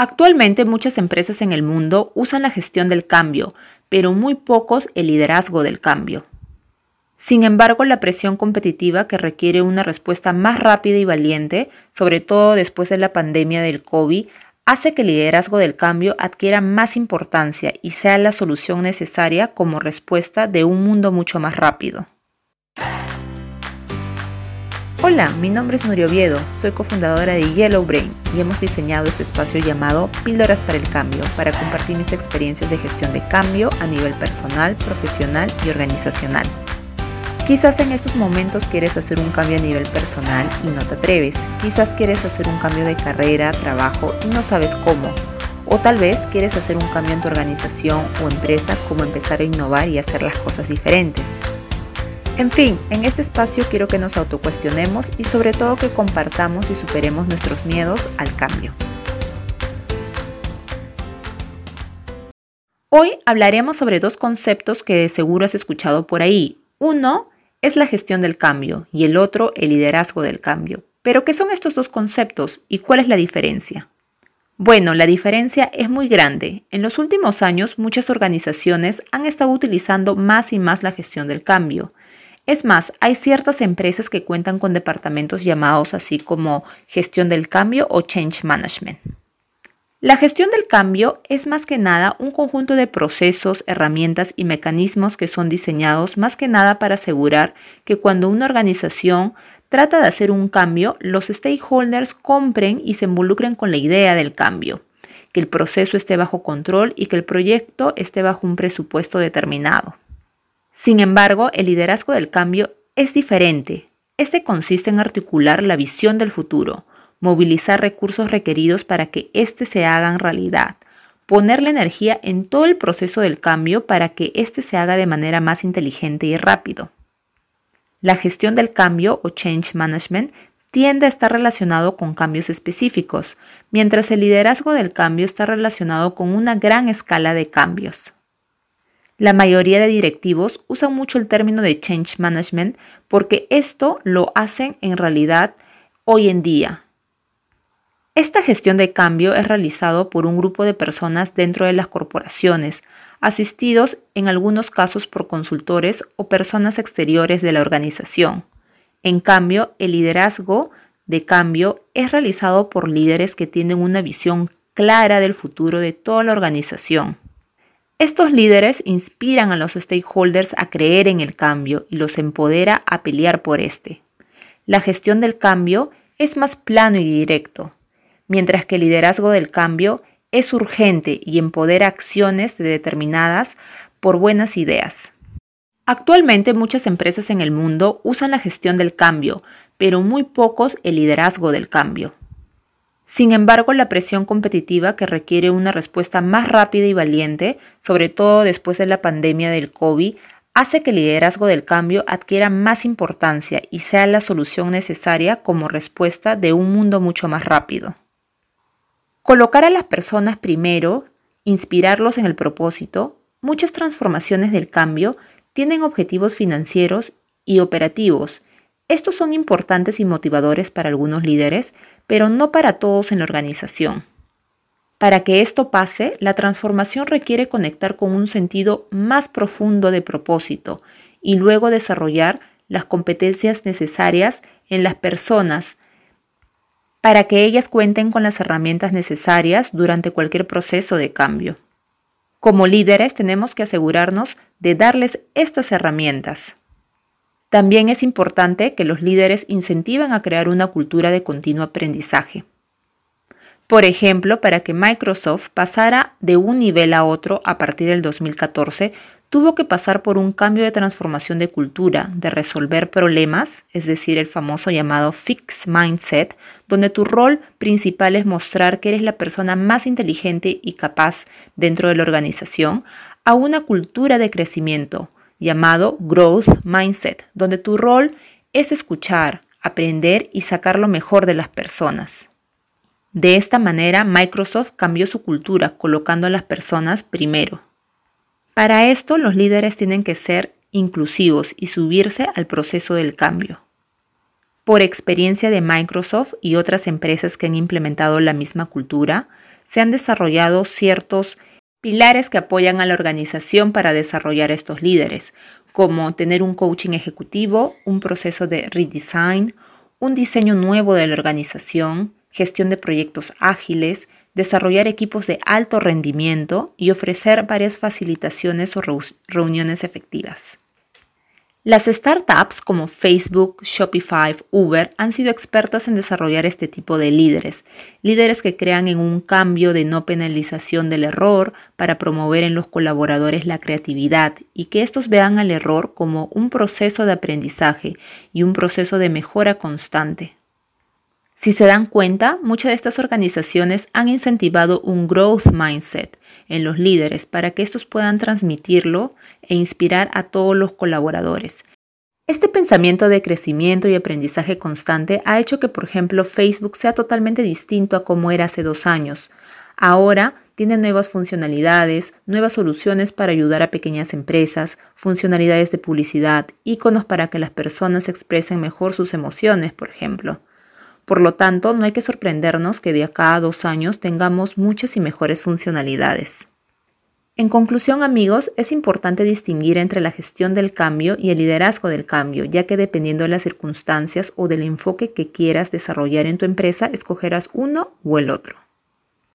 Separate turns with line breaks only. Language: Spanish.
Actualmente muchas empresas en el mundo usan la gestión del cambio, pero muy pocos el liderazgo del cambio. Sin embargo, la presión competitiva que requiere una respuesta más rápida y valiente, sobre todo después de la pandemia del COVID, hace que el liderazgo del cambio adquiera más importancia y sea la solución necesaria como respuesta de un mundo mucho más rápido. Hola, mi nombre es Nurio Oviedo, soy cofundadora de Yellow Brain y hemos diseñado este espacio llamado Píldoras para el Cambio para compartir mis experiencias de gestión de cambio a nivel personal, profesional y organizacional. Quizás en estos momentos quieres hacer un cambio a nivel personal y no te atreves. Quizás quieres hacer un cambio de carrera, trabajo y no sabes cómo. O tal vez quieres hacer un cambio en tu organización o empresa, como empezar a innovar y hacer las cosas diferentes. En fin, en este espacio quiero que nos autocuestionemos y sobre todo que compartamos y superemos nuestros miedos al cambio. Hoy hablaremos sobre dos conceptos que de seguro has escuchado por ahí. Uno es la gestión del cambio y el otro el liderazgo del cambio. Pero ¿qué son estos dos conceptos y cuál es la diferencia? Bueno, la diferencia es muy grande. En los últimos años muchas organizaciones han estado utilizando más y más la gestión del cambio. Es más, hay ciertas empresas que cuentan con departamentos llamados así como gestión del cambio o change management. La gestión del cambio es más que nada un conjunto de procesos, herramientas y mecanismos que son diseñados más que nada para asegurar que cuando una organización trata de hacer un cambio, los stakeholders compren y se involucren con la idea del cambio, que el proceso esté bajo control y que el proyecto esté bajo un presupuesto determinado. Sin embargo, el liderazgo del cambio es diferente. Este consiste en articular la visión del futuro, movilizar recursos requeridos para que éste se hagan realidad, poner la energía en todo el proceso del cambio para que éste se haga de manera más inteligente y rápido. La gestión del cambio o change management tiende a estar relacionado con cambios específicos, mientras el liderazgo del cambio está relacionado con una gran escala de cambios. La mayoría de directivos usan mucho el término de change management porque esto lo hacen en realidad hoy en día. Esta gestión de cambio es realizado por un grupo de personas dentro de las corporaciones, asistidos en algunos casos por consultores o personas exteriores de la organización. En cambio, el liderazgo de cambio es realizado por líderes que tienen una visión clara del futuro de toda la organización. Estos líderes inspiran a los stakeholders a creer en el cambio y los empodera a pelear por este. La gestión del cambio es más plano y directo, mientras que el liderazgo del cambio es urgente y empodera acciones determinadas por buenas ideas. Actualmente muchas empresas en el mundo usan la gestión del cambio, pero muy pocos el liderazgo del cambio. Sin embargo, la presión competitiva que requiere una respuesta más rápida y valiente, sobre todo después de la pandemia del COVID, hace que el liderazgo del cambio adquiera más importancia y sea la solución necesaria como respuesta de un mundo mucho más rápido. Colocar a las personas primero, inspirarlos en el propósito, muchas transformaciones del cambio tienen objetivos financieros y operativos estos son importantes y motivadores para algunos líderes, pero no para todos en la organización. Para que esto pase, la transformación requiere conectar con un sentido más profundo de propósito y luego desarrollar las competencias necesarias en las personas para que ellas cuenten con las herramientas necesarias durante cualquier proceso de cambio. Como líderes tenemos que asegurarnos de darles estas herramientas. También es importante que los líderes incentiven a crear una cultura de continuo aprendizaje. Por ejemplo, para que Microsoft pasara de un nivel a otro a partir del 2014, tuvo que pasar por un cambio de transformación de cultura, de resolver problemas, es decir, el famoso llamado Fix Mindset, donde tu rol principal es mostrar que eres la persona más inteligente y capaz dentro de la organización, a una cultura de crecimiento, llamado Growth Mindset, donde tu rol es escuchar, aprender y sacar lo mejor de las personas. De esta manera, Microsoft cambió su cultura colocando a las personas primero. Para esto, los líderes tienen que ser inclusivos y subirse al proceso del cambio. Por experiencia de Microsoft y otras empresas que han implementado la misma cultura, se han desarrollado ciertos pilares que apoyan a la organización para desarrollar estos líderes, como tener un coaching ejecutivo, un proceso de redesign, un diseño nuevo de la organización, gestión de proyectos ágiles, desarrollar equipos de alto rendimiento y ofrecer varias facilitaciones o reuniones efectivas. Las startups como Facebook, Shopify, Uber han sido expertas en desarrollar este tipo de líderes, líderes que crean en un cambio de no penalización del error para promover en los colaboradores la creatividad y que estos vean al error como un proceso de aprendizaje y un proceso de mejora constante. Si se dan cuenta, muchas de estas organizaciones han incentivado un growth mindset en los líderes para que estos puedan transmitirlo e inspirar a todos los colaboradores. Este pensamiento de crecimiento y aprendizaje constante ha hecho que, por ejemplo, Facebook sea totalmente distinto a como era hace dos años. Ahora tiene nuevas funcionalidades, nuevas soluciones para ayudar a pequeñas empresas, funcionalidades de publicidad, iconos para que las personas expresen mejor sus emociones, por ejemplo. Por lo tanto, no hay que sorprendernos que de acá a dos años tengamos muchas y mejores funcionalidades. En conclusión, amigos, es importante distinguir entre la gestión del cambio y el liderazgo del cambio, ya que dependiendo de las circunstancias o del enfoque que quieras desarrollar en tu empresa, escogerás uno o el otro.